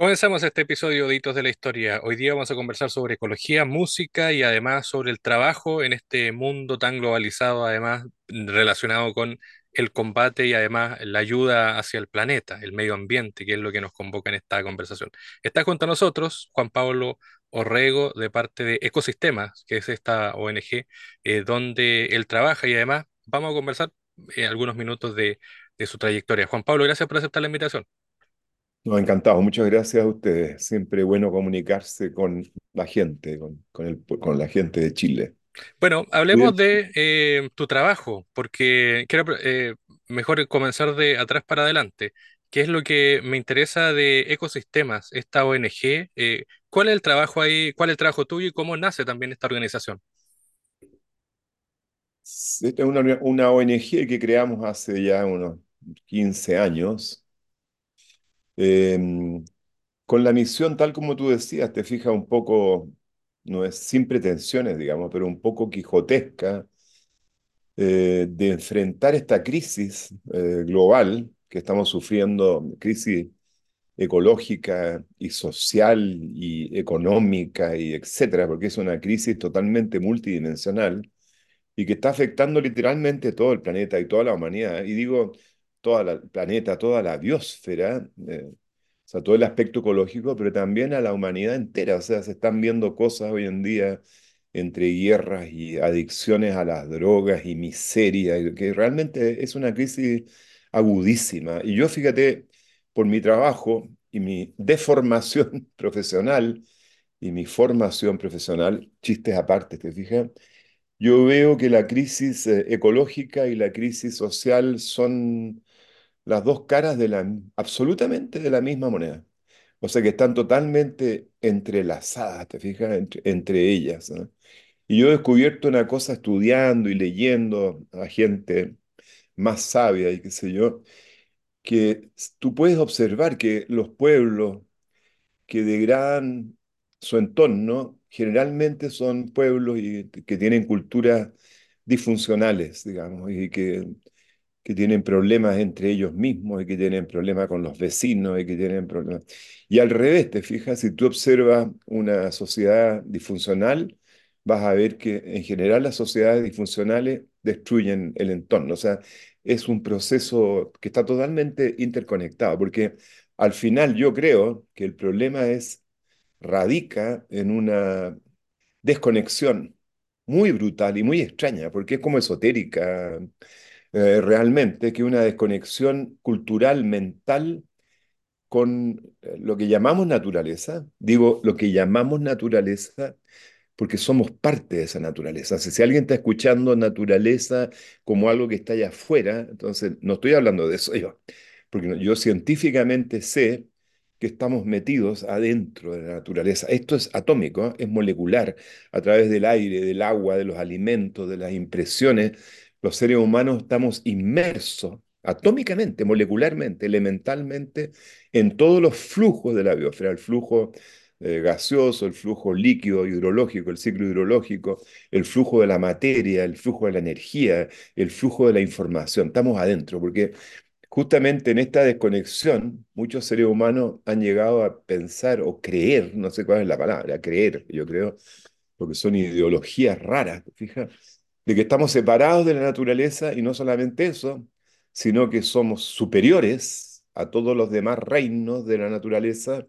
Comenzamos este episodio de Hitos de la Historia. Hoy día vamos a conversar sobre ecología, música y además sobre el trabajo en este mundo tan globalizado, además relacionado con el combate y además la ayuda hacia el planeta, el medio ambiente, que es lo que nos convoca en esta conversación. Está junto a nosotros Juan Pablo Orrego de parte de Ecosistemas, que es esta ONG eh, donde él trabaja y además vamos a conversar eh, algunos minutos de, de su trayectoria. Juan Pablo, gracias por aceptar la invitación. No, encantado. Muchas gracias a ustedes. Siempre bueno comunicarse con la gente, con, con, el, con la gente de Chile. Bueno, hablemos de eh, tu trabajo, porque quiero eh, mejor comenzar de atrás para adelante. ¿Qué es lo que me interesa de Ecosistemas, esta ONG? Eh, ¿cuál es el trabajo ahí? ¿Cuál es el trabajo tuyo y cómo nace también esta organización? Esta es una, una ONG que creamos hace ya unos 15 años Em, con la misión, tal como tú decías, te fijas un poco, no es sin pretensiones, digamos, pero un poco quijotesca, eh, de enfrentar esta crisis eh, global que estamos sufriendo, crisis ecológica y social y económica y etcétera, porque es una crisis totalmente multidimensional y que está afectando literalmente todo el planeta y toda la humanidad. Y digo, todo el planeta, toda la biosfera, eh, sea, todo el aspecto ecológico, pero también a la humanidad entera. O sea, se están viendo cosas hoy en día entre guerras y adicciones a las drogas y miseria, que realmente es una crisis agudísima. Y yo, fíjate, por mi trabajo y mi deformación profesional y mi formación profesional, chistes aparte, ¿te fijas? Yo veo que la crisis eh, ecológica y la crisis social son las dos caras de la, absolutamente de la misma moneda. O sea que están totalmente entrelazadas, ¿te fijas? Entre, ellas. Y yo he descubierto una cosa estudiando y leyendo a gente más sabia y qué sé yo, que tú puedes observar que los pueblos que degradan su entorno generalmente son pueblos que tienen culturas disfuncionales, digamos, y que que tienen problemas entre ellos mismos y que tienen problemas con los vecinos y que tienen problemas. Y al revés, te fijas, si tú observas una sociedad disfuncional, vas a ver que en general las sociedades disfuncionales destruyen el entorno. O sea, es un proceso que está totalmente interconectado, porque al final yo creo que el problema es, radica en una desconexión muy brutal y muy extraña, porque es como esotérica, eh, realmente, que una desconexión cultural, mental, con eh, lo que llamamos naturaleza. Digo, lo que llamamos naturaleza porque somos parte de esa naturaleza. si alguien está escuchando naturaleza como algo que está allá afuera, entonces no estoy hablando de eso yo, porque yo científicamente sé que estamos metidos adentro de la naturaleza. Esto es atómico, ¿eh? es molecular, a través del aire, del agua, de los alimentos, de las impresiones los seres humanos estamos inmersos atómicamente, molecularmente, elementalmente, en todos los flujos de la biosfera, el flujo eh, gaseoso, el flujo líquido hidrológico, el ciclo hidrológico, el flujo de la materia, el flujo de la energía, el flujo de la información. Estamos adentro, porque justamente en esta desconexión, muchos seres humanos han llegado a pensar o creer, no sé cuál es la palabra, creer, yo creo, porque son ideologías raras, fíjate de que estamos separados de la naturaleza y no solamente eso, sino que somos superiores a todos los demás reinos de la naturaleza,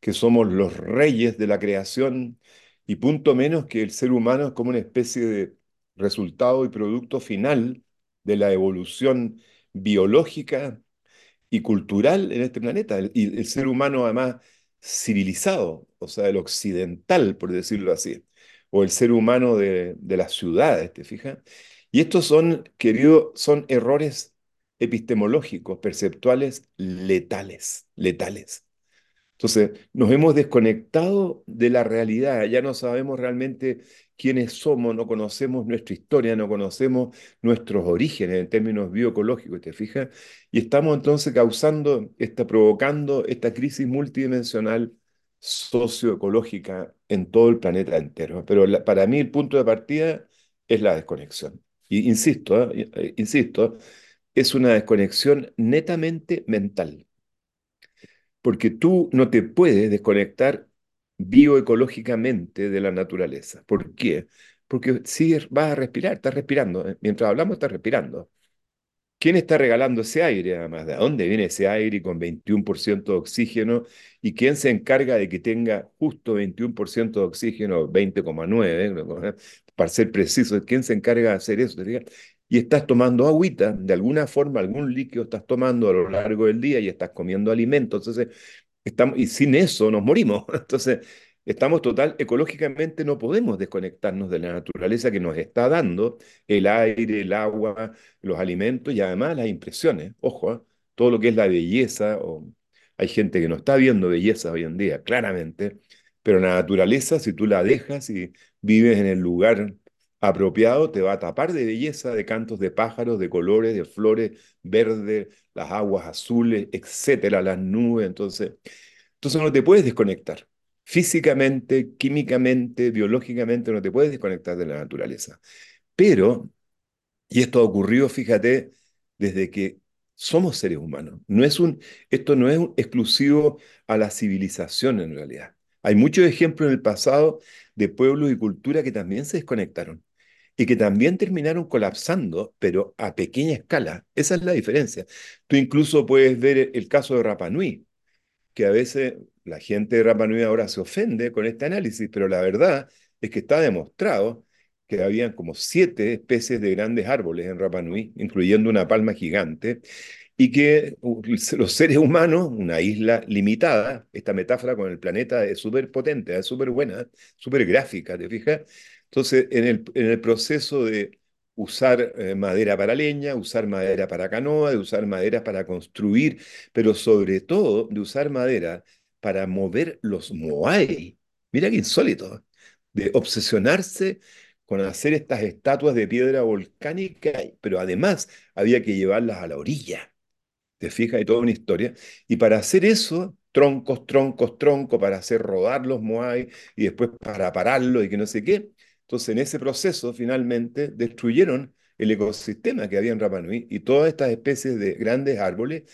que somos los reyes de la creación y punto menos que el ser humano es como una especie de resultado y producto final de la evolución biológica y cultural en este planeta. Y el ser humano además civilizado, o sea, el occidental, por decirlo así o el ser humano de, las ciudades, ¿te fijas? Y estos son, querido, son errores epistemológicos, perceptuales letales, letales. Entonces, nos hemos desconectado de la realidad, ya no sabemos realmente quiénes somos, no conocemos nuestra historia, no conocemos nuestros orígenes en términos bioecológicos, ¿te fijas? Y estamos entonces causando, está provocando esta crisis multidimensional socioecológica en todo el planeta entero. Pero para mí el punto de partida es la desconexión. Y insisto, ¿eh? Eh, insisto, es una desconexión netamente mental. porque tú no te puedes desconectar bioecológicamente de la naturaleza. ¿Por qué? Porque si vas a respirar, estás respirando. ¿eh? Mientras hablamos, estás respirando. ¿Quién está regalando ese aire además? ¿De dónde viene ese aire con 21% de oxígeno? ¿Y quién se encarga de que tenga justo 21% de oxígeno, 20,9, para ser preciso? ¿Quién se encarga de hacer eso? Y estás tomando agüita, de alguna forma, algún líquido estás tomando a lo largo del día y estás comiendo alimentos. Entonces, estamos, y sin eso nos morimos. Entonces, Estamos total, ecológicamente no podemos desconectarnos de la naturaleza que nos está dando el aire, el agua, los alimentos y además las impresiones. Ojo, ¿eh? todo lo que es la belleza, o, hay gente que no está viendo belleza hoy en día, claramente, pero la naturaleza, si tú la dejas y vives en el lugar apropiado, te va a tapar de belleza, de cantos de pájaros, de colores, de flores verdes, las aguas azules, etcétera, las nubes. Entonces, entonces no te puedes desconectar físicamente, químicamente, biológicamente, no te puedes desconectar de la naturaleza. Pero, y esto ha ocurrido, fíjate, desde que somos seres humanos. No es un, esto no es exclusivo a la civilización en realidad. Hay muchos ejemplos en el pasado de pueblos y cultura que también se desconectaron y que también terminaron colapsando, pero a pequeña escala. Esa es la diferencia. Tú incluso puedes ver el caso de Rapa Nui, que a veces la gente de Rapa Nui ahora se ofende con este análisis, pero la verdad es que está demostrado que habían como siete especies de grandes árboles en Rapa Nui, incluyendo una palma gigante, y que los seres humanos, una isla limitada, esta metáfora con el planeta es súper potente, es súper buena, súper gráfica, ¿te fijas? Entonces, en el, en el proceso de usar eh, madera para leña, usar madera para canoa, de usar madera para construir, pero sobre todo de usar madera para mover los moai. Mira qué insólito, de obsesionarse con hacer estas estatuas de piedra volcánica, pero además había que llevarlas a la orilla. ¿Te fijas? Hay toda una historia. Y para hacer eso, troncos, troncos, troncos, para hacer rodar los moai y después para pararlos y que no sé qué. Entonces, en ese proceso, finalmente, destruyeron el ecosistema que había en Rapa Nui y todas estas especies de grandes árboles.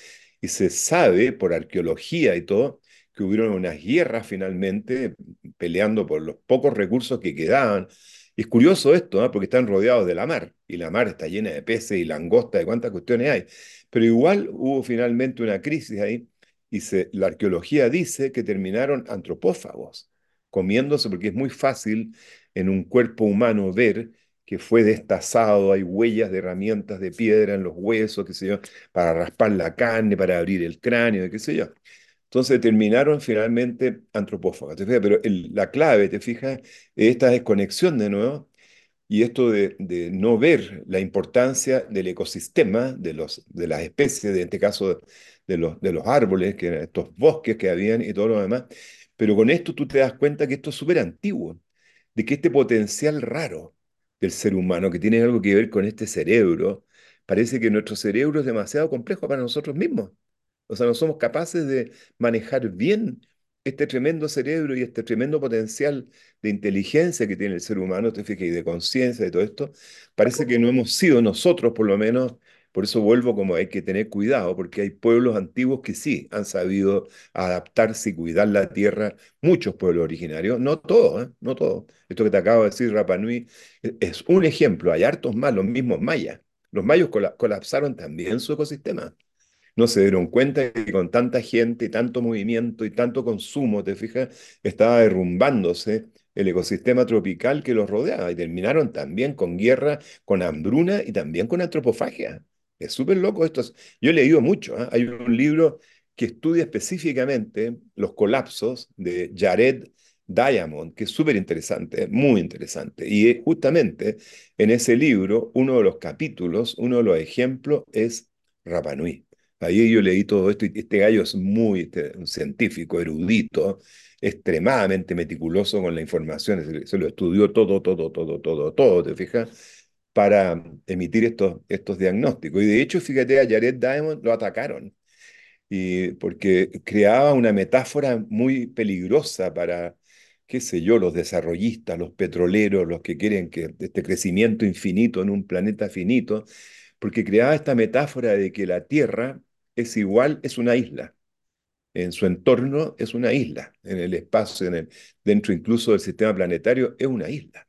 Y se sabe, por arqueología y todo, que hubieron unas guerras finalmente peleando por los pocos recursos que quedaban. Y es curioso esto, ¿no? porque están rodeados de la mar, y la mar está llena de peces y langosta, de cuántas cuestiones hay. Pero igual hubo finalmente una crisis ahí, y la arqueología dice que terminaron antropófagos, comiéndose, porque es muy fácil en un cuerpo humano ver que fue destazado, hay huellas de herramientas de piedra en los huesos, qué sé yo, para raspar la carne, para abrir el cráneo, qué sé yo. Entonces terminaron finalmente antropófagos. Pero la clave, te fijas, es esta desconexión de nuevo y esto de, no ver la importancia del ecosistema, de, los, de las especies, de, en este caso de los, de los árboles, que estos bosques que habían y todo lo demás. Pero con esto tú te das cuenta que esto es súper antiguo de que este potencial raro del ser humano, que tiene algo que ver con este cerebro, parece que nuestro cerebro es demasiado complejo para nosotros mismos. O sea, no somos capaces de manejar bien este tremendo cerebro y este tremendo potencial de inteligencia que tiene el ser humano, te fijas, y de conciencia y todo esto, parece que no hemos sido nosotros, por lo menos, por eso vuelvo como hay que tener cuidado, porque hay pueblos antiguos que sí han sabido adaptarse y cuidar la tierra, muchos pueblos originarios, no todos, ¿eh? no todos. Esto que te acabo de decir, Rapa Nui, e, es un ejemplo, hay hartos más, los mismos mayas. Los mayos colapsaron también su ecosistema. No se dieron cuenta que con tanta gente, tanto movimiento y tanto consumo, te fijas, estaba derrumbándose el ecosistema tropical que los rodeaba y terminaron también con guerra, con hambruna y también con antropofagia. Es súper loco esto. Yo he leído mucho. ¿eh? Hay un libro que estudia específicamente los colapsos de Jared Diamond, que es súper interesante, muy interesante. Y justamente en ese libro, uno de los capítulos, uno de los ejemplos es Rapanui. Ahí yo leí todo esto y este gallo es muy este, científico, erudito, extremadamente meticuloso con la información, se, lo estudió todo, todo, todo, todo, todo, ¿te fijas? para emitir estos, estos diagnósticos. Y de hecho, fíjate, a Jared Diamond lo atacaron, porque creaba una metáfora muy peligrosa para, qué sé yo, los desarrollistas, los petroleros, los que quieren que este crecimiento infinito en un planeta finito, porque creaba esta metáfora de que la Tierra es igual, es una isla. en su entorno es una isla, en el espacio, en el, dentro incluso del sistema planetario es una isla.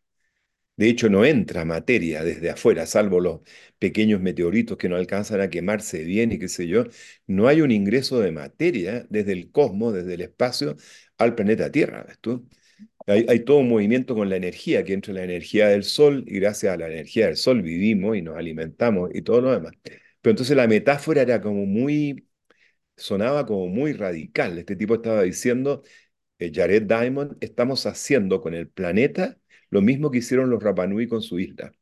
De hecho, no entra materia desde afuera, salvo los pequeños meteoritos que no alcanzan a quemarse bien y qué sé yo. No hay un ingreso de materia desde el cosmos, desde el espacio, al planeta Tierra. ¿ves tú? Hay, todo un movimiento con la energía, que entra la energía del Sol y gracias a la energía del Sol vivimos y nos alimentamos y todo lo demás. Pero entonces la metáfora era como muy, sonaba como muy radical. Este tipo estaba diciendo, eh, Jared Diamond, estamos haciendo con el planeta lo mismo que hicieron los Rapanui con su isla.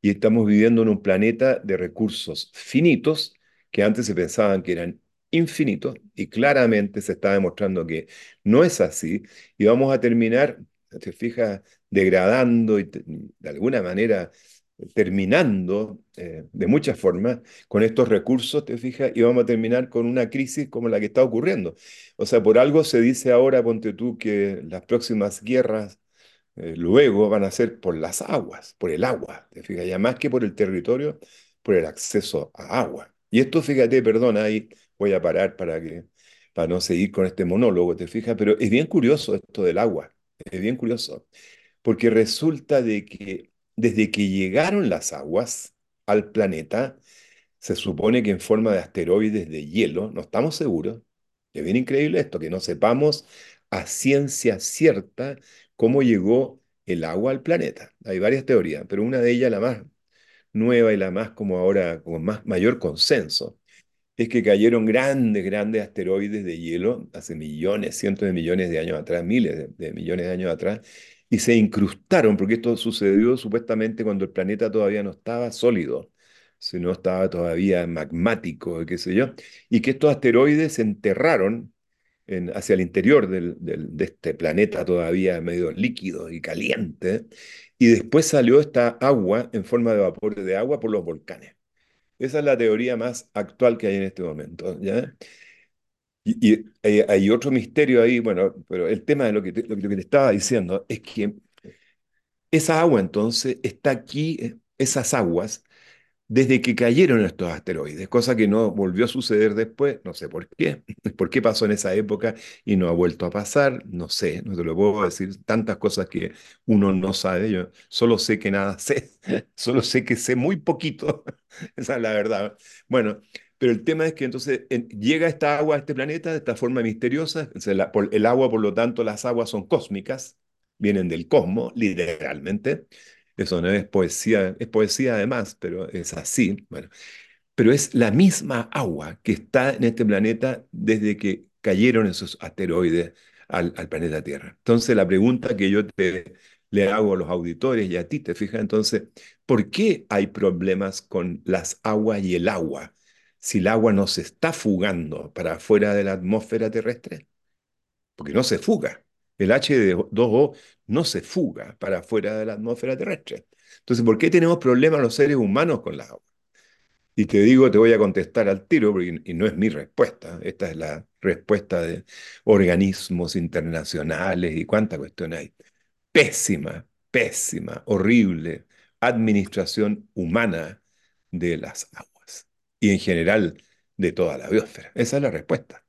Y estamos viviendo en un planeta de recursos finitos que antes se pensaban que eran infinitos y claramente se está demostrando que no es así y vamos a terminar, te fijas, degradando y de alguna manera terminando eh, de muchas formas con estos recursos, te fijas, y vamos a terminar con una crisis como la que está ocurriendo. O sea, por algo se dice ahora, ponte tú, que las próximas guerras eh, luego van a ser por las aguas, por el agua, te fijas, ya más que por el territorio, por el acceso a agua. Y esto, fíjate, perdona, ahí voy a parar para que para no seguir con este monólogo, te fijas, pero es bien curioso esto del agua, es bien curioso, porque resulta de que desde que llegaron las aguas al planeta, se supone que en forma de asteroides de hielo, no estamos seguros, es bien increíble esto, que no sepamos a ciencia cierta cómo llegó el agua al planeta. Hay varias teorías, pero una de ellas, la más nueva y la más como ahora, con más mayor consenso, es que cayeron grandes, grandes asteroides de hielo hace millones, cientos de millones de años atrás, miles de, de millones de años atrás, y se incrustaron, porque esto sucedió supuestamente cuando el planeta todavía no estaba sólido, sino estaba todavía magmático, qué sé yo, y que estos asteroides se enterraron en, hacia el interior del, del, de este planeta todavía medio líquido y caliente, y después salió esta agua en forma de vapor de agua por los volcanes. Esa es la teoría más actual que hay en este momento, ¿ya? Y, hay, hay otro misterio ahí, bueno, pero el tema de lo que te, lo que te estaba diciendo es que esa agua entonces está aquí, eh, esas aguas desde que cayeron estos asteroides, cosa que no volvió a suceder después, no sé por qué, por qué pasó en esa época y no ha vuelto a pasar, no sé, no te lo puedo decir, tantas cosas que uno no sabe, yo solo sé que nada sé, solo sé que sé muy poquito, esa es la verdad. Bueno, pero el tema es que entonces en, llega esta agua a este planeta de esta forma misteriosa, el agua, por lo tanto, las aguas son cósmicas, vienen del cosmos, literalmente, eso no es poesía, es poesía además, pero es así. Bueno, pero es la misma agua que está en este planeta desde que cayeron esos asteroides al, al planeta Tierra. Entonces, la pregunta que yo te, le hago a los auditores y a ti, te fijas, entonces, ¿por qué hay problemas con las aguas y el agua si el agua no se está fugando para afuera de la atmósfera terrestre? Porque no se fuga. El H2O no se fuga para afuera de la atmósfera terrestre. Entonces, ¿por qué tenemos problemas los seres humanos con las aguas? Y te digo, te voy a contestar al tiro, y no es mi respuesta, esta es la respuesta de organismos internacionales y cuánta cuestión hay. Pésima, pésima, horrible administración humana de las aguas y en general de toda la biosfera. Esa es la respuesta,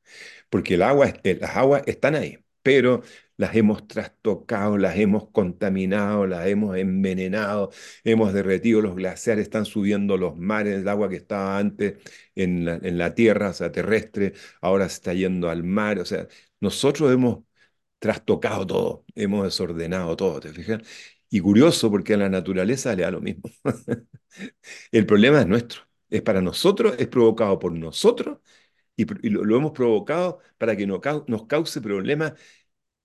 porque el agua, las aguas están ahí, pero las hemos trastocado, las hemos contaminado, las hemos envenenado, hemos derretido los glaciares, están subiendo los mares, el agua que estaba antes en en la tierra, o sea, terrestre, ahora se está yendo al mar, o sea, nosotros hemos trastocado todo, hemos desordenado todo, ¿te fijas? Y curioso porque a la naturaleza le da lo mismo. el problema es nuestro, es para nosotros, es provocado por nosotros y, lo, lo, hemos provocado para que no, nos cause problemas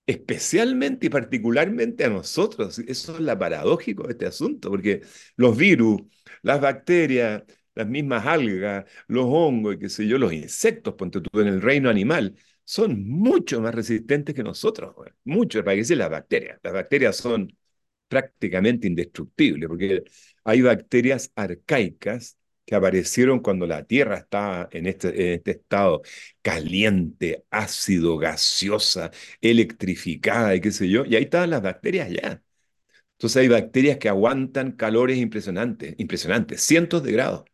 especialmente y particularmente a nosotros. Eso es la paradójico de este asunto, porque los virus, las bacterias, las mismas algas, los hongos y qué sé yo, los insectos, ponte tú en el reino animal, son mucho más resistentes que nosotros, mucho, para que las bacterias. Las bacterias son prácticamente indestructibles, porque hay bacterias arcaicas que aparecieron cuando la Tierra estaba en este, en este estado caliente, ácido, gaseosa, electrificada y qué sé yo, y ahí estaban las bacterias ya. Entonces hay bacterias que aguantan calores impresionantes, impresionantes, cientos de grados.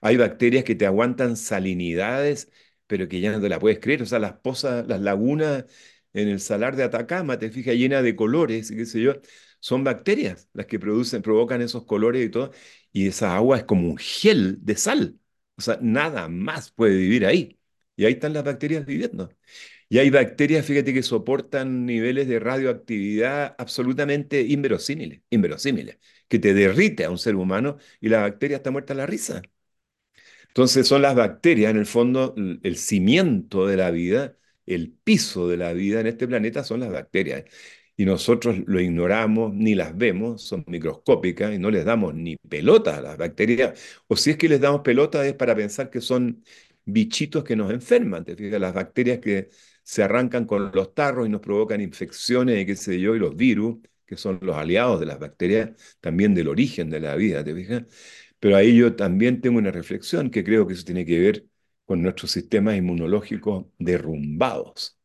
Hay bacterias que te aguantan salinidades pero que ya no te la puedes creer. O sea, las pozas, las lagunas en el salar de Atacama, te fijas, llena de colores y qué sé yo, son bacterias las que producen, provocan esos colores y todo, y esa agua es como un gel de sal. O sea, nada más puede vivir ahí. Y ahí están las bacterias viviendo. Y hay bacterias, fíjate, que soportan niveles de radioactividad absolutamente inverosímiles, inverosímiles, que te derrite a un ser humano y la bacteria está muerta a la risa. Entonces son las bacterias, en el fondo, el cimiento de la vida, el piso de la vida en este planeta son las bacterias. Y nosotros lo ignoramos, ni las vemos, son microscópicas y no les damos ni pelota a las bacterias. O si es que les damos pelota es para pensar que son bichitos que nos enferman. Te fijas, las bacterias que se arrancan con los tarros y nos provocan infecciones y qué sé yo, y los virus, que son los aliados de las bacterias, también del origen de la vida, ¿te fijas? Pero ahí yo también tengo una reflexión que creo que eso tiene que ver con nuestros sistemas inmunológicos derrumbados.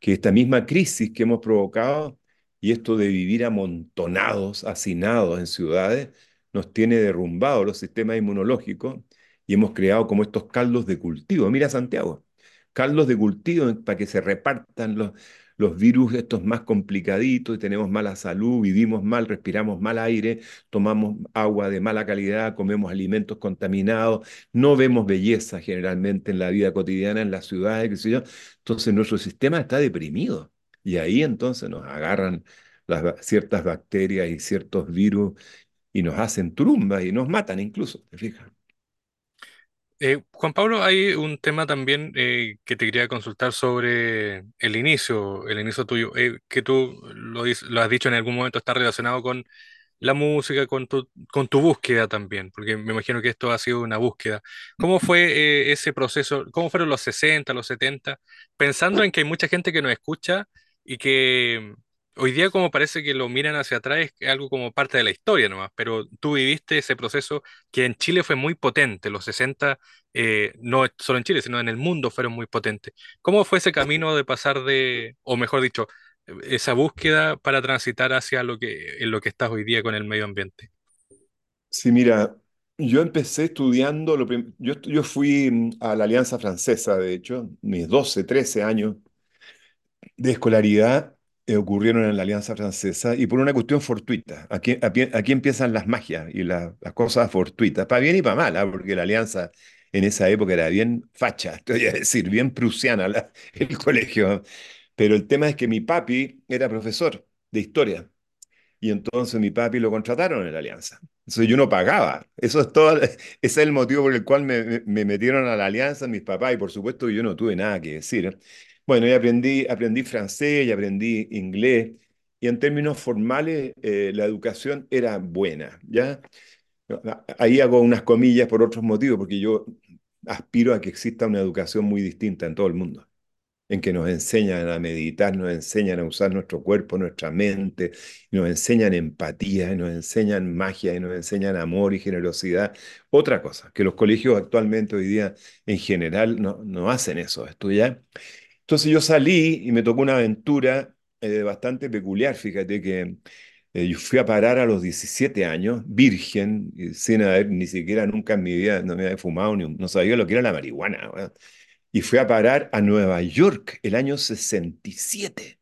Que esta misma crisis que hemos provocado y esto de vivir amontonados, hacinados en ciudades, nos tiene derrumbados los sistemas inmunológicos y hemos creado como estos caldos de cultivo. Mira Santiago, caldos de cultivo para que se repartan los, los virus estos más complicaditos y tenemos mala salud, vivimos mal, respiramos mal aire, tomamos agua de mala calidad, comemos alimentos contaminados, no vemos belleza generalmente en la vida cotidiana, en las ciudades. Entonces nuestro sistema está deprimido y ahí entonces nos agarran ciertas bacterias y ciertos virus y nos hacen trumbas y nos matan incluso, ¿te fijas? Eh, Juan Pablo, hay un tema también eh, que te quería consultar sobre el inicio, el inicio tuyo, eh, que tú lo, lo has dicho en algún momento, está relacionado con la música, con tu, con tu búsqueda también, porque me imagino que esto ha sido una búsqueda. ¿Cómo fue ese proceso? ¿Cómo fueron los 60, los 70? Pensando en que hay mucha gente que nos escucha y que hoy día como parece que lo miran hacia atrás es algo como parte de la historia nomás, pero tú viviste ese proceso que en Chile fue muy potente, los 60, eh, no solo en Chile, sino en el mundo fueron muy potentes. ¿Cómo fue ese camino de pasar de, o mejor dicho, esa búsqueda para transitar hacia lo que, en lo que estás hoy día con el medio ambiente? Sí, mira, yo empecé estudiando, lo yo, yo fui mm, a la Alianza Francesa, de hecho, mis 12, 13 años de escolaridad ocurrieron en la Alianza Francesa y por una cuestión fortuita. Aquí, aquí, empiezan las magias y las cosas fortuitas, para bien y para mal, ¿ah? porque la Alianza en esa época era bien facha, estoy a decir, bien prusiana la- el colegio. Pero el tema es que mi papi era profesor de historia y entonces mi papi lo contrataron en la Alianza. Entonces yo no pagaba. Eso es todo, ese es el motivo por el cual me, me- me metieron a la Alianza mis papás y por supuesto yo no tuve nada que decir. Bueno, y aprendí, aprendí francés y aprendí inglés y en términos formales eh, la educación era buena, ¿ya? Ahí hago unas comillas por otros motivos, porque yo aspiro a que exista una educación muy distinta en todo el mundo en que nos enseñan a meditar, nos enseñan a usar nuestro cuerpo, nuestra mente, nos enseñan empatía, nos enseñan magia, nos enseñan amor y generosidad. Otra cosa, que los colegios actualmente hoy día en general no, no hacen eso, estudiar. Entonces yo salí y me tocó una aventura eh, bastante peculiar, fíjate que eh, yo fui a parar a los 17 años, virgen, sin haber ni siquiera nunca en mi vida, no me había fumado, ni, no sabía lo que era la marihuana. ¿verdad? y fui a parar a Nueva York el año 67.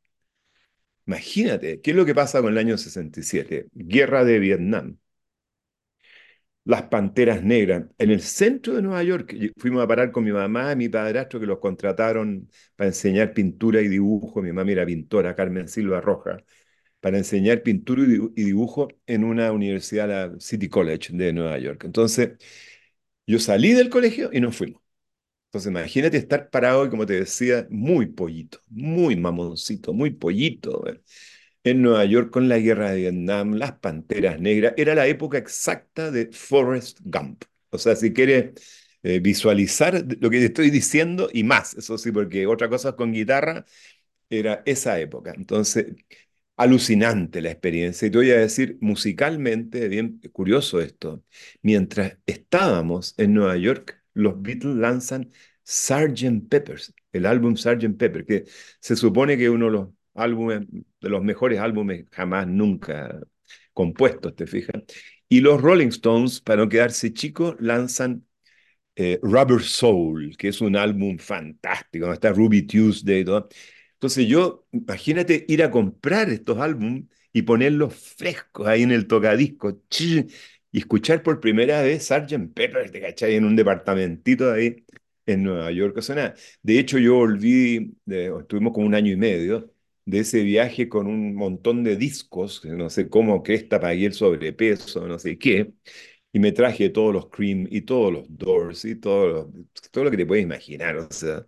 Imagínate, ¿qué es lo que pasa con el año 67? Guerra de Vietnam. Las Panteras Negras. En el centro de Nueva York fuimos a parar con mi mamá y mi padrastro que los contrataron para enseñar pintura y dibujo. Mi mamá era pintora, Carmen Silva Roja, para enseñar pintura y dibujo en una universidad, la City College de Nueva York. Entonces, yo salí del colegio y nos fuimos. Entonces, imagínate estar parado y, como te decía, muy pollito, muy mamoncito, muy pollito, en Nueva York con la guerra de Vietnam, las panteras negras. Era la época exacta de Forrest Gump. O sea, si quieres eh, visualizar lo que estoy diciendo y más, eso sí, porque otra cosa con guitarra era esa época. Entonces, alucinante la experiencia. Y te voy a decir, musicalmente, bien curioso esto, mientras estábamos en Nueva York, los Beatles lanzan Sgt. Peppers, el álbum Sgt. Pepper, que se supone que uno de los álbumes, de los mejores álbumes jamás, nunca compuestos, ¿te fijas? Y los Rolling Stones, para no quedarse chicos, lanzan eh, Rubber Soul, que es un álbum fantástico, donde está Ruby Tuesday y todo. Entonces yo, imagínate ir a comprar estos álbumes y ponerlos frescos ahí en el tocadisco ch, y escuchar por primera vez Sgt. Pepper, ¿te cachai? En un departamentito ahí en Nueva York. O sea. De hecho, yo volví, estuvimos como un año y medio de ese viaje con un montón de discos, no sé cómo cresta pagué el sobrepeso, no sé qué, y me traje todos los Cream y todos los Doors y todo lo, todo lo que te puedes imaginar. O sea,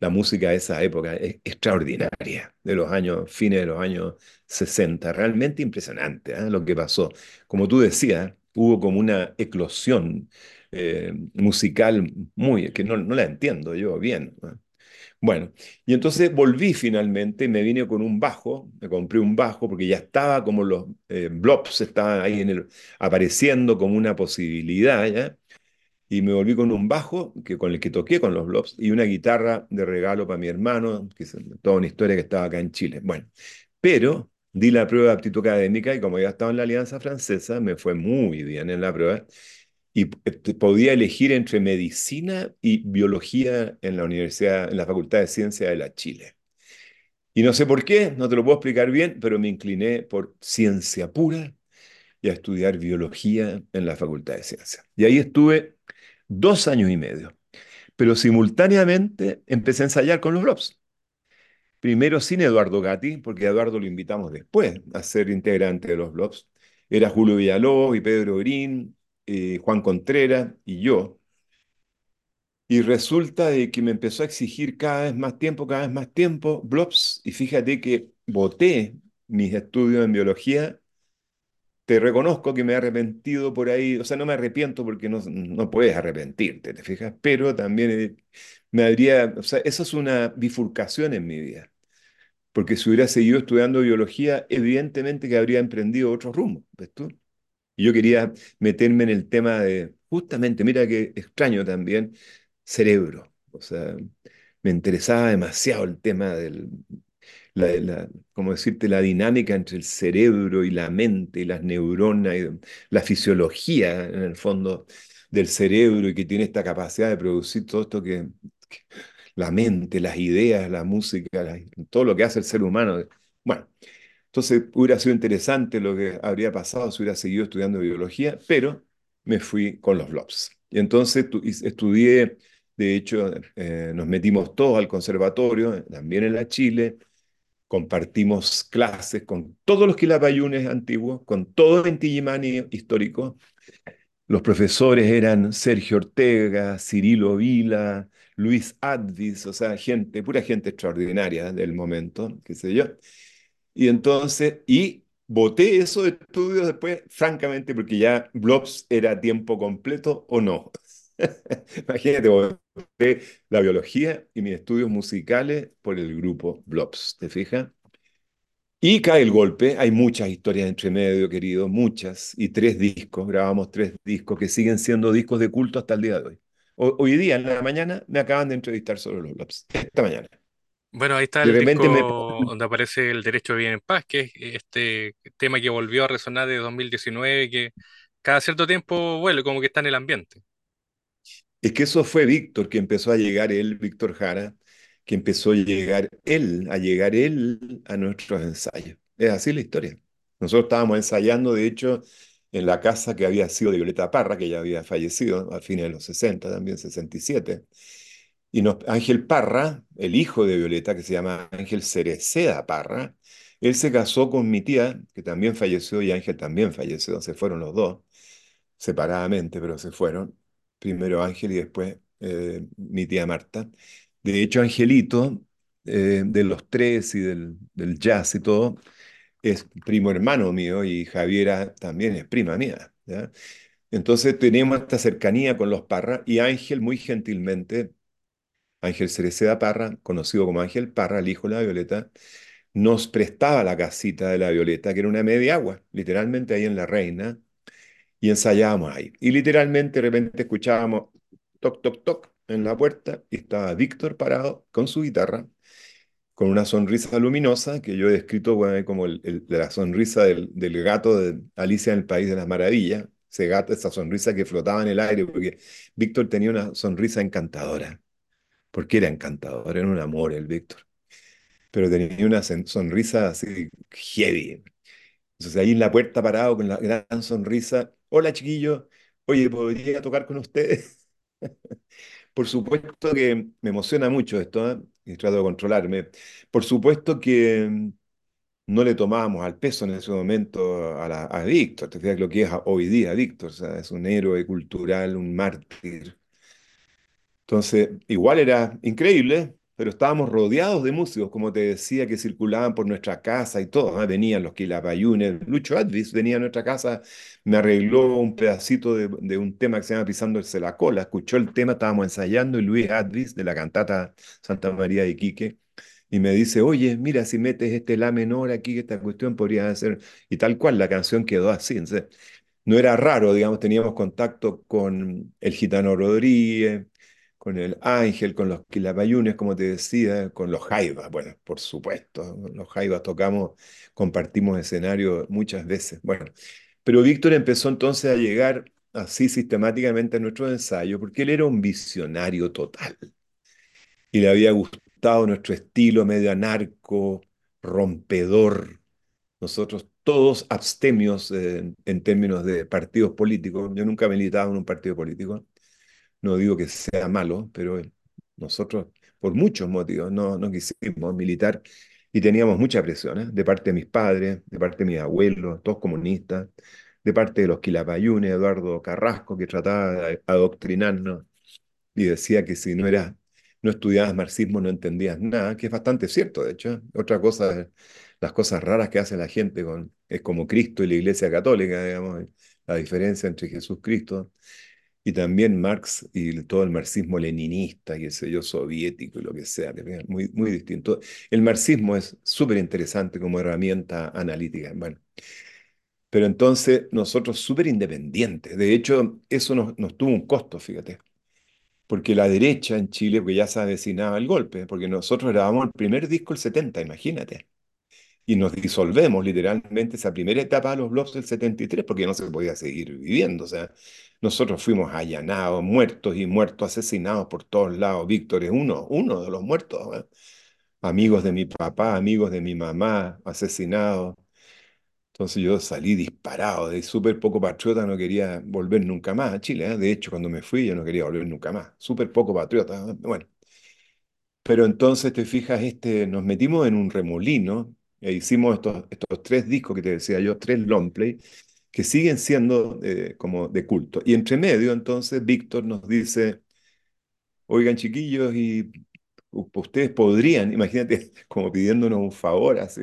la música de esa época es extraordinaria, de los años, fines de los años 60. Realmente impresionante, ¿eh? Lo que pasó. Como tú decías, hubo como una eclosión eh, musical muy, que no, no la entiendo yo bien. ¿no? Bueno, y entonces volví finalmente, me vine con un bajo, me compré un bajo porque ya estaba como los eh, blobs estaban ahí en el, apareciendo como una posibilidad, ¿ya? Y me volví con un bajo que, con el que toqué con los blobs y una guitarra de regalo para mi hermano, que es toda una historia que estaba acá en Chile. Bueno, pero di la prueba de aptitud académica y como ya estaba en la Alianza Francesa, me fue muy bien en la prueba y eh, podía elegir entre medicina y biología en la universidad, en la Facultad de Ciencias de la Chile. Y no sé por qué, no te lo puedo explicar bien, pero me incliné por ciencia pura y a estudiar biología en la Facultad de Ciencias. Y ahí estuve dos años y medio, pero simultáneamente empecé a ensayar con los Blobs. Primero sin Eduardo Gatti, porque a Eduardo lo invitamos después a ser integrante de los Blobs. Era Julio Villalobos y Pedro Green, eh, Juan Contreras y yo. Y resulta de que me empezó a exigir cada vez más tiempo, cada vez más tiempo, Blobs, y fíjate que boté mis estudios en biología. Te reconozco que me he arrepentido por ahí, o sea, no me arrepiento porque no, no puedes arrepentirte, ¿te fijas? Pero también eh, me habría, o sea, eso es una bifurcación en mi vida, porque si hubiera seguido estudiando biología, evidentemente que habría emprendido otro rumbo, ¿ves tú? Yo quería meterme en el tema de, justamente, mira qué extraño también, cerebro. O sea, me interesaba demasiado el tema del, la, decirte, la dinámica entre el cerebro y la mente y las neuronas, y la fisiología, en el fondo, del cerebro y que tiene esta capacidad de producir todo esto que, que la mente, las ideas, la música, todo lo que hace el ser humano. Bueno. Entonces hubiera sido interesante lo que habría pasado si hubiera seguido estudiando biología, pero me fui con los blobs. Y entonces tu- estudié, de hecho, eh, nos metimos todos al conservatorio, también en la Chile, compartimos clases con todos los quilapayunes antiguos, con todo el Inti-Illimani histórico. Los profesores eran Sergio Ortega, Cirilo Vila, Luis Advis, o sea, gente, pura gente extraordinaria del momento, qué sé yo. Y entonces, y boté eso de estudios después, francamente, porque ya Blobs era tiempo completo o no. Imagínate, boté la biología y mis estudios musicales por el grupo Blobs, ¿te fijas? Y cae el golpe, hay muchas historias entre medio, querido, muchas, y tres discos, grabamos tres discos que siguen siendo discos de culto hasta el día de hoy. Ho- Hoy día, en la mañana, me acaban de entrevistar sobre los Blobs, esta mañana. Bueno, ahí está el repente me disco donde aparece el derecho a vivir en paz, que es este tema que volvió a resonar de 2019, que cada cierto tiempo vuelve, como que está en el ambiente. Es que eso fue Víctor, que empezó a llegar él, Víctor Jara, que empezó a llegar él, a llegar él a nuestros ensayos. Es así la historia. Nosotros estábamos ensayando, de hecho, en la casa que había sido de Violeta Parra, que ya había fallecido a fines de los 60, también 67. Y Ángel Parra, el hijo de Violeta, que se llama Ángel Cereceda Parra, él se casó con mi tía, que también falleció, y Ángel también falleció, se fueron los dos separadamente, pero se fueron. Primero Ángel y después eh, mi tía Marta. De hecho, Angelito, eh, de los tres y del, jazz y todo, es primo hermano mío y Javiera también es prima mía. Entonces tenemos esta cercanía con los Parra y Ángel muy gentilmente, Ángel Cereceda Parra, conocido como Ángel Parra, el hijo de la Violeta, nos prestaba la casita de la Violeta, que era una media agua, literalmente ahí en La Reina, y ensayábamos ahí. Y literalmente de repente escuchábamos toc, toc, toc en la puerta y estaba Víctor parado con su guitarra, con una sonrisa luminosa que yo he descrito bueno, como la sonrisa del, del gato de Alicia en el País de las Maravillas, ese gato, esa sonrisa que flotaba en el aire, porque Víctor tenía una sonrisa encantadora, porque era encantador, era un amor el Víctor, pero tenía una sonrisa así heavy. Entonces ahí en la puerta parado con la gran sonrisa, hola chiquillo, oye, ¿podría tocar con ustedes? Por supuesto que me emociona mucho esto, ¿eh? Y trato de controlarme. Por supuesto que mm, no le tomábamos al peso en ese momento a, la- a Víctor, te fijas lo que es hoy día Víctor, es un héroe cultural, un mártir. Entonces, igual era increíble, pero estábamos rodeados de músicos, como te decía, que circulaban por nuestra casa y todo. ¿eh? Venían los Quilapayunes, Lucho Advis venía a nuestra casa, me arregló un pedacito de, un tema que se llama Pisándose la cola. Escuchó el tema, estábamos ensayando, y Luis Advis, de la cantata Santa María de Iquique, y me dice, oye, mira, si metes este la menor aquí, esta cuestión podría ser, y tal cual, la canción quedó así. No era raro, digamos, teníamos contacto con el Gitano Rodríguez, con el Ángel, con los Quilapayunes, como te decía, con los Jaivas, bueno, por supuesto, los Jaivas tocamos, compartimos escenario muchas veces, bueno, pero Víctor empezó entonces a llegar así sistemáticamente a nuestros ensayos, porque él era un visionario total, y le había gustado nuestro estilo medio anarco, rompedor, nosotros todos abstemios eh, en términos de partidos políticos. Yo nunca militaba en un partido político. No digo que sea malo, pero eh, nosotros, por muchos motivos, no, no quisimos militar y teníamos mucha presión, ¿eh? De parte de mis padres, de parte de mis abuelos, todos comunistas, de parte de los Quilapayunes, Eduardo Carrasco, que trataba de adoctrinarnos y decía que si no eras, no estudiabas marxismo no entendías nada, que es bastante cierto, de hecho. Otra cosa, las cosas raras que hace la gente con, es como Cristo y la Iglesia Católica, digamos, la diferencia entre Jesús Cristo y también Marx y todo el marxismo leninista, qué sé yo, soviético y lo que sea, muy, muy distinto. El marxismo es súper interesante como herramienta analítica, bueno. Pero entonces nosotros súper independientes. De hecho, eso nos, nos tuvo un costo, fíjate porque la derecha en Chile, pues ya se avecinaba el golpe, porque nosotros grabamos el primer disco el 70, imagínate, y nos disolvemos literalmente esa primera etapa de los blogs del 73, porque no se podía seguir viviendo, o sea, nosotros fuimos allanados, muertos y muertos, asesinados por todos lados. Víctor es uno, uno de los muertos, ¿eh? Amigos de mi papá, amigos de mi mamá, asesinados. Entonces yo salí disparado, de súper poco patriota, no quería volver nunca más a Chile. ¿eh? De hecho, cuando me fui yo no quería volver nunca más. Súper poco patriota. ¿eh? Bueno, pero entonces te fijas, este, nos metimos en un remolino e hicimos estos, estos tres discos que te decía yo, tres long play, que siguen siendo eh, como de culto. Y entre medio, entonces, Víctor nos dice, oigan chiquillos, y ustedes podrían, imagínate, como pidiéndonos un favor, así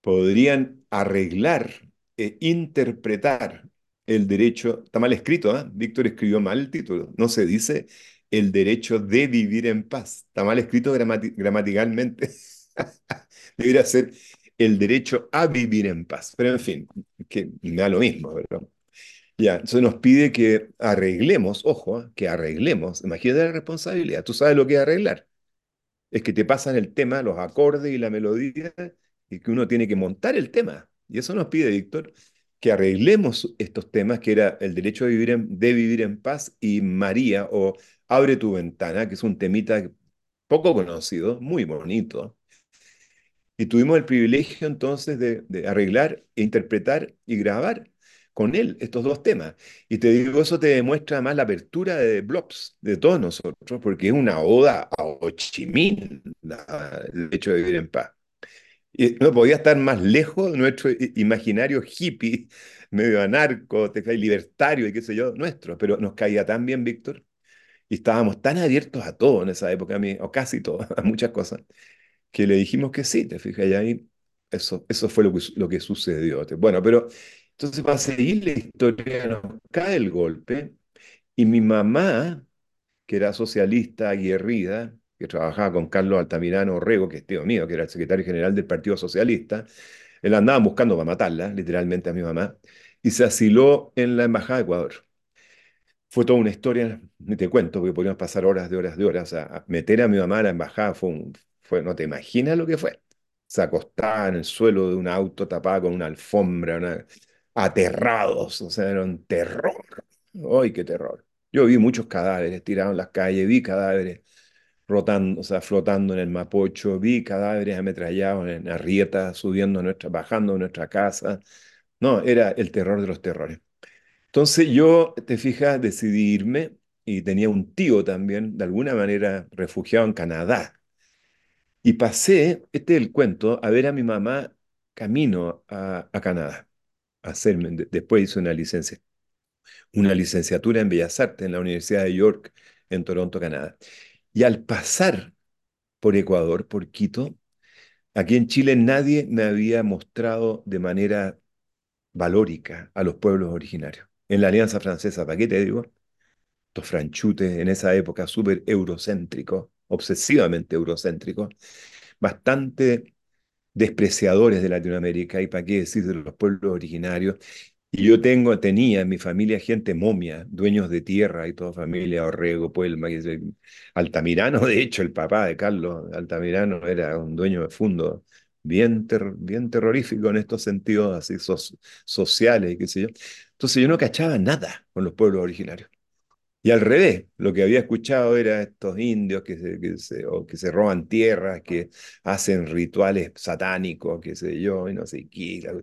podrían arreglar e interpretar el derecho, está mal escrito, ¿ah? Víctor escribió mal el título, no se dice el derecho de vivir en paz, está mal escrito gramati- gramaticalmente, debería ser el derecho a vivir en paz, pero en fin, que me da lo mismo, pero ya, entonces nos pide que arreglemos, ojo, ¿ah? que arreglemos, imagínate la responsabilidad, tú sabes lo que es arreglar es que te pasan el tema, los acordes y la melodía, y que uno tiene que montar el tema. Y eso nos pide Víctor, que arreglemos estos temas, que era el derecho de vivir en, de vivir en paz y María, o Abre tu ventana, que es un temita poco conocido, muy bonito. Y tuvimos el privilegio entonces de, de arreglar, interpretar y grabar con él estos dos temas. Y te digo, eso te demuestra más la apertura de Blobs, de todos nosotros, porque es una oda a Ho Chi Minh, el hecho de vivir en paz. Y no podía estar más lejos de nuestro imaginario hippie, medio anarco, libertario y qué sé yo, nuestro. Pero nos caía tan bien, Víctor, y estábamos tan abiertos a todo en esa época, a mí, o casi todo, a muchas cosas que le dijimos que sí, te fijas, y ahí eso, eso fue lo que, lo que sucedió. Bueno, pero entonces para seguir la historia nos cae el golpe y mi mamá, que era socialista, aguerrida, que trabajaba con Carlos Altamirano Orrego, que es tío mío, que era el secretario general del Partido Socialista, él andaba buscando para matarla, literalmente a mi mamá, y se asiló en la Embajada de Ecuador. Fue toda una historia, ni te cuento, porque podríamos pasar horas de horas de horas. O sea, meter a mi mamá a la embajada fue un, fue, no te imaginas lo que fue. Se acostaba en el suelo de un auto tapada con una alfombra, aterrados, o sea, era un terror. ¡Ay, qué terror! Yo vi muchos cadáveres tirados en las calles, vi cadáveres rotando, o sea, flotando en el Mapocho, vi cadáveres ametrallados en Arrieta, subiendo nuestra, bajando a nuestra casa. No, era el terror de los terrores. Entonces yo, te fijas, decidí irme y tenía un tío también, de alguna manera refugiado en Canadá. Y pasé, este es el cuento, a ver a mi mamá camino a, Canadá. A hacerme, de- después hice una licencia, una licenciatura en Bellas Artes en la Universidad de York, en Toronto, Canadá. Y al pasar por Ecuador, por Quito, aquí en Chile nadie me había mostrado de manera valórica a los pueblos originarios. En la Alianza Francesa, ¿para qué te digo? Estos franchutes en esa época súper eurocéntricos, obsesivamente eurocéntricos, bastante despreciadores de Latinoamérica y para qué decir de los pueblos originarios. Y yo tengo, tenía en mi familia gente momia, dueños de tierra y toda familia, Orrego, Puelma, Altamirano, de hecho, el papá de Carlos Altamirano era un dueño de fondo bien, ter- bien terrorífico en estos sentidos así so- sociales y qué sé yo. Entonces yo no cachaba nada con los pueblos originarios. Y al revés, lo que había escuchado era estos indios que se, que se, o que se roban tierras, que hacen rituales satánicos, qué sé yo, y no sé qué. la.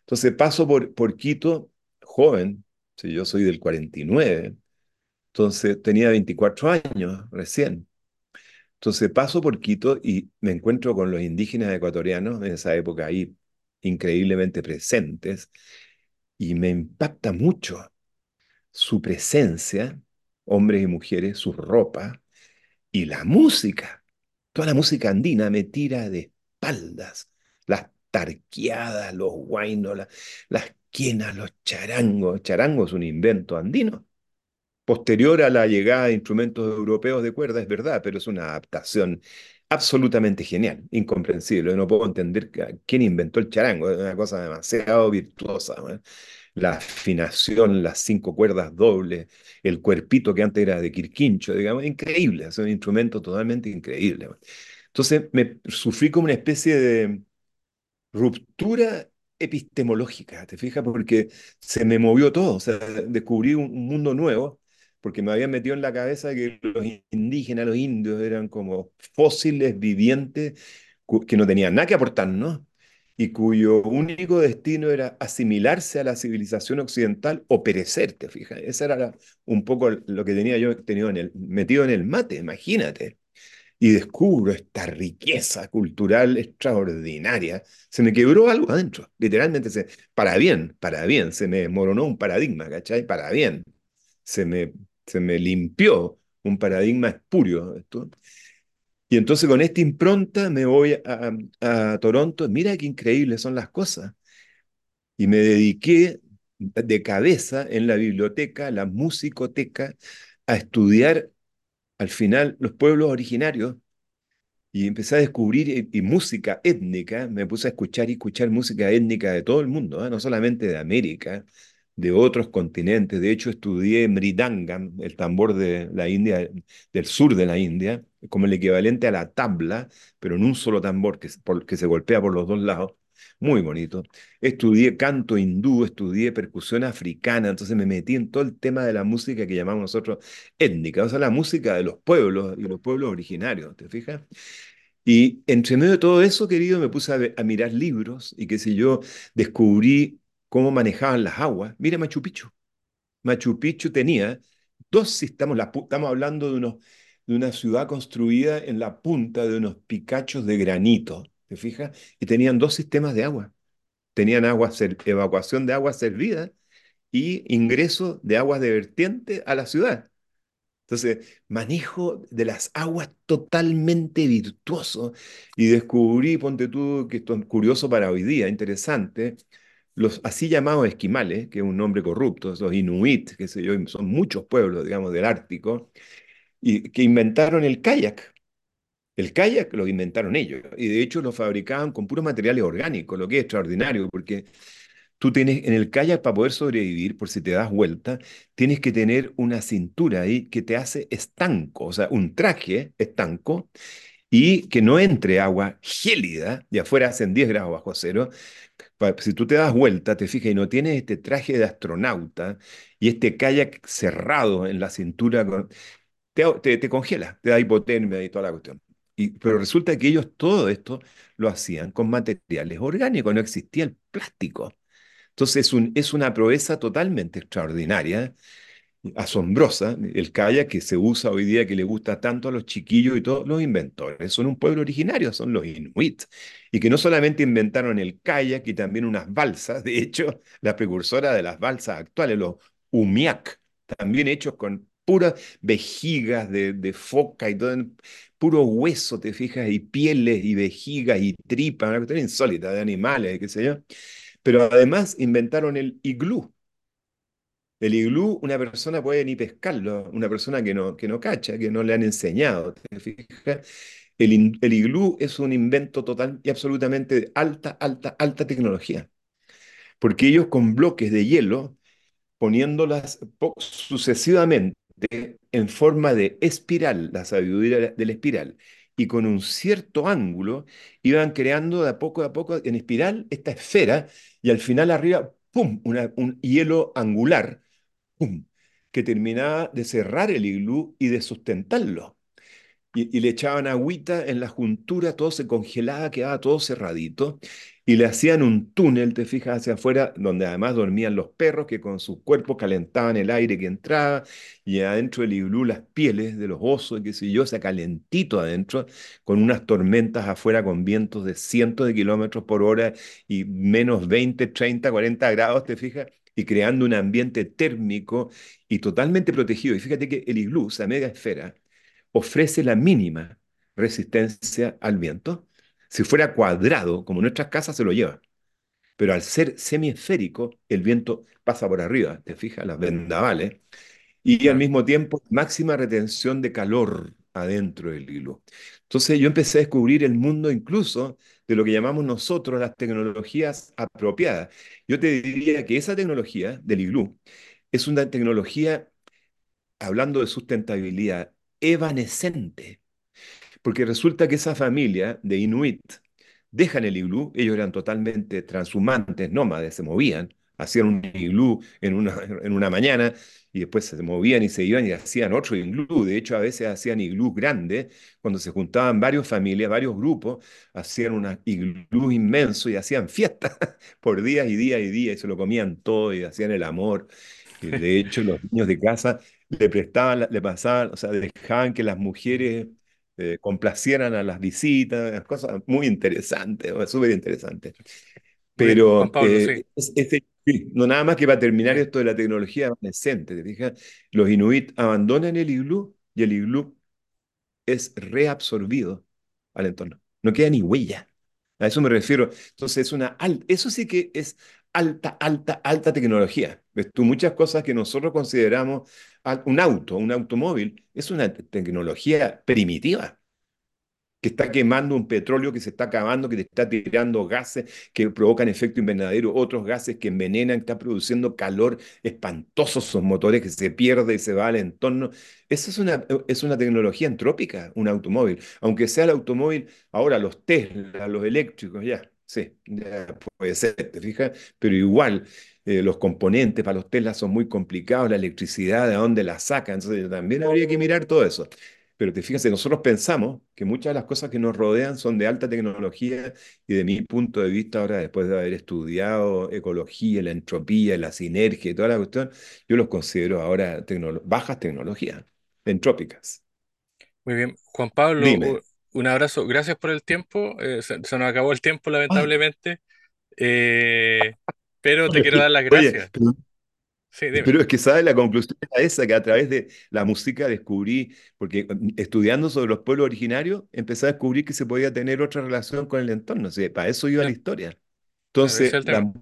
Entonces paso por, por Quito, joven, si yo soy del 49, entonces tenía 24 años recién. Entonces paso por Quito y me encuentro con los indígenas ecuatorianos en esa época ahí increíblemente presentes y me impacta mucho su presencia, hombres y mujeres, su ropa y la música. Toda la música andina me tira de espaldas. Las tarqueadas, los guainos, la- las quenas, los charangos. Charango es un invento andino. Posterior a la llegada de instrumentos europeos de cuerda, es verdad, pero es una adaptación absolutamente genial, incomprensible. No puedo entender quién inventó el charango, es una cosa demasiado virtuosa. La afinación, las cinco cuerdas dobles, el cuerpito que antes era de Quirquincho, digamos, increíble, es un instrumento totalmente increíble. Entonces me sufrí como una especie de ruptura epistemológica, ¿te fijas? Porque se me movió todo, o sea, descubrí un, un mundo nuevo, porque me habían metido en la cabeza que los indígenas, los indios, eran como fósiles vivientes que no tenían nada que aportarnos y cuyo único destino era asimilarse a la civilización occidental o perecer, ¿te fijas? Esa era un poco lo que tenía yo tenido en el, metido en el mate, imagínate y descubro esta riqueza cultural extraordinaria. Se me quebró algo adentro, literalmente, se, para bien, para bien, se me desmoronó un paradigma, ¿cachai? Para bien, se me, se me limpió un paradigma espurio. Esto. Y entonces con esta impronta me voy a, Toronto, mira qué increíbles son las cosas. Y me dediqué de cabeza en la biblioteca, la musicoteca, a estudiar al final los pueblos originarios y empecé a descubrir y, y música étnica, me puse a escuchar y escuchar música étnica de todo el mundo, ¿eh? No solamente de América, de otros continentes. De hecho, estudié mridangam, el tambor de la India, del sur de la India, como el equivalente a la tabla, pero en un solo tambor que, por- que se golpea por los dos lados. Muy bonito. Estudié canto hindú, estudié percusión africana, entonces me metí en todo el tema de la música que llamamos nosotros étnica, o sea, la música de los pueblos y los pueblos originarios, ¿te fijas? Y entre medio de todo eso, querido, me puse a, a mirar libros y qué sé yo, descubrí cómo manejaban las aguas. Mira Machu Picchu. Machu Picchu tenía dos sistemas, estamos hablando de, de una ciudad construida en la punta de unos picachos de granito, ¿te fijas? Y tenían dos sistemas de agua. Tenían agua, evacuación de agua servida y ingreso de aguas de vertiente a la ciudad. Entonces, manejo de las aguas totalmente virtuoso. Y descubrí, ponte tú, que esto es curioso para hoy día, interesante, los así llamados esquimales, que es un nombre corrupto, los inuit, qué sé yo, son muchos pueblos, digamos, del Ártico, y que inventaron el kayak. El kayak lo inventaron ellos, y de hecho lo fabricaban con puros materiales orgánicos, lo que es extraordinario, porque Tú tienes en el kayak para poder sobrevivir, por si te das vuelta, tienes que tener una cintura ahí que te hace estanco, o sea, un traje estanco, y que no entre agua gélida, de afuera hacen 10 grados bajo cero. Si tú te das vuelta, te fijas y no tienes este traje de astronauta y este kayak cerrado en la cintura, te, te, te congela, te da hipotermia y toda la cuestión. Y, pero resulta que ellos todo esto lo hacían con materiales orgánicos, no existía el plástico. Entonces es un, es una proeza totalmente extraordinaria asombrosa, el kayak que se usa hoy día, que le gusta tanto a los chiquillos y todos los inventores. Son un pueblo originario, son los inuit. Y que no solamente inventaron el kayak y también unas balsas, de hecho, la precursora de las balsas actuales, los umiak, también hechos con puras vejigas de, de foca y todo, puro hueso, te fijas, y pieles y vejigas y tripas, una cuestión insólita de animales, qué sé yo. Pero además inventaron el iglú el iglú, una persona puede ni pescarlo, una persona que no, que no cacha, que no le han enseñado. El, el iglú es un invento total y absolutamente de alta, alta, alta tecnología, porque ellos con bloques de hielo, poniéndolas po- sucesivamente en forma de espiral, la sabiduría de la espiral, y con un cierto ángulo, iban creando de a poco a poco en espiral esta esfera, y al final arriba, ¡pum!, un hielo angular que terminaba de cerrar el iglú y de sustentarlo. Y, le echaban agüita en la juntura, todo se congelaba, quedaba todo cerradito. Y le hacían un túnel, te fijas, hacia afuera, donde además dormían los perros que con sus cuerpos calentaban el aire que entraba. Y adentro del iglú las pieles de los osos, qué sé yo, o sea, calentito adentro, con unas tormentas afuera con vientos de cientos de kilómetros por hora y menos 20, 30, 40 grados, te fijas, y creando un ambiente térmico y totalmente protegido. Y fíjate que el iglú, esa mega esfera, ofrece la mínima resistencia al viento. Si fuera cuadrado, como nuestras casas, se lo lleva. Pero al ser semiesférico, el viento pasa por arriba, te fijas, las vendavales, y al mismo tiempo máxima retención de calor adentro del hilo. Entonces yo empecé a descubrir el mundo incluso de lo que llamamos nosotros las tecnologías apropiadas. Yo te diría que esa tecnología del iglú es una tecnología, hablando de sustentabilidad, evanescente. Porque resulta que esa familia de Inuit dejan el iglú, ellos eran totalmente transhumantes, nómades, se movían, hacían un iglú en una, en una mañana y después se movían y se iban y hacían otro iglú. De hecho, a veces hacían iglús grandes, cuando se juntaban varias familias, varios grupos, hacían un iglú inmenso y hacían fiestas por días y días y días y se lo comían todo y hacían el amor. Y de hecho, los niños de casa le prestaban, le pasaban, o sea, dejaban que las mujeres eh, complacieran a las visitas, cosas muy interesantes, súper interesantes. Pero Pablo, eh, es- ese- sí, no nada más que para terminar esto de la tecnología evanescente, ¿te fijas? Los inuit abandonan el iglú y el iglú es reabsorbido al entorno. No queda ni huella. A eso me refiero. Entonces, es una al- eso sí que es alta, alta, alta tecnología. Ves tú, muchas cosas que nosotros consideramos un auto, un automóvil, es una te- tecnología primitiva que está quemando un petróleo que se está acabando, que te está tirando gases que provocan efecto invernadero, otros gases que envenenan, que está produciendo calor espantoso esos motores que se pierde y se va al entorno. Esa es una, es una tecnología entrópica, un automóvil. Aunque sea el automóvil, ahora los Tesla, los eléctricos, ya, sí, ya puede ser, ¿te fijas? Pero igual. eh, los componentes para los Tesla son muy complicados, la electricidad, de dónde la sacan, entonces también habría que mirar todo eso. Pero te fijas, nosotros pensamos que muchas de las cosas que nos rodean son de alta tecnología y de mi punto de vista ahora, después de haber estudiado ecología, la entropía, la sinergia y toda la cuestión, yo los considero ahora tecnolo- bajas tecnologías, entrópicas. muy bien, Juan Pablo, Dime. un abrazo. Gracias por el tiempo. Eh, se, se nos acabó el tiempo, lamentablemente. Eh, pero te quiero dar las gracias. Sí, pero es que, ¿sabes? La conclusión era esa, que a través de la música descubrí, porque mm, estudiando sobre los pueblos originarios, empecé a descubrir que se podía tener otra relación con el entorno. O sea, para eso iba la historia. claro, ese es Entonces, la.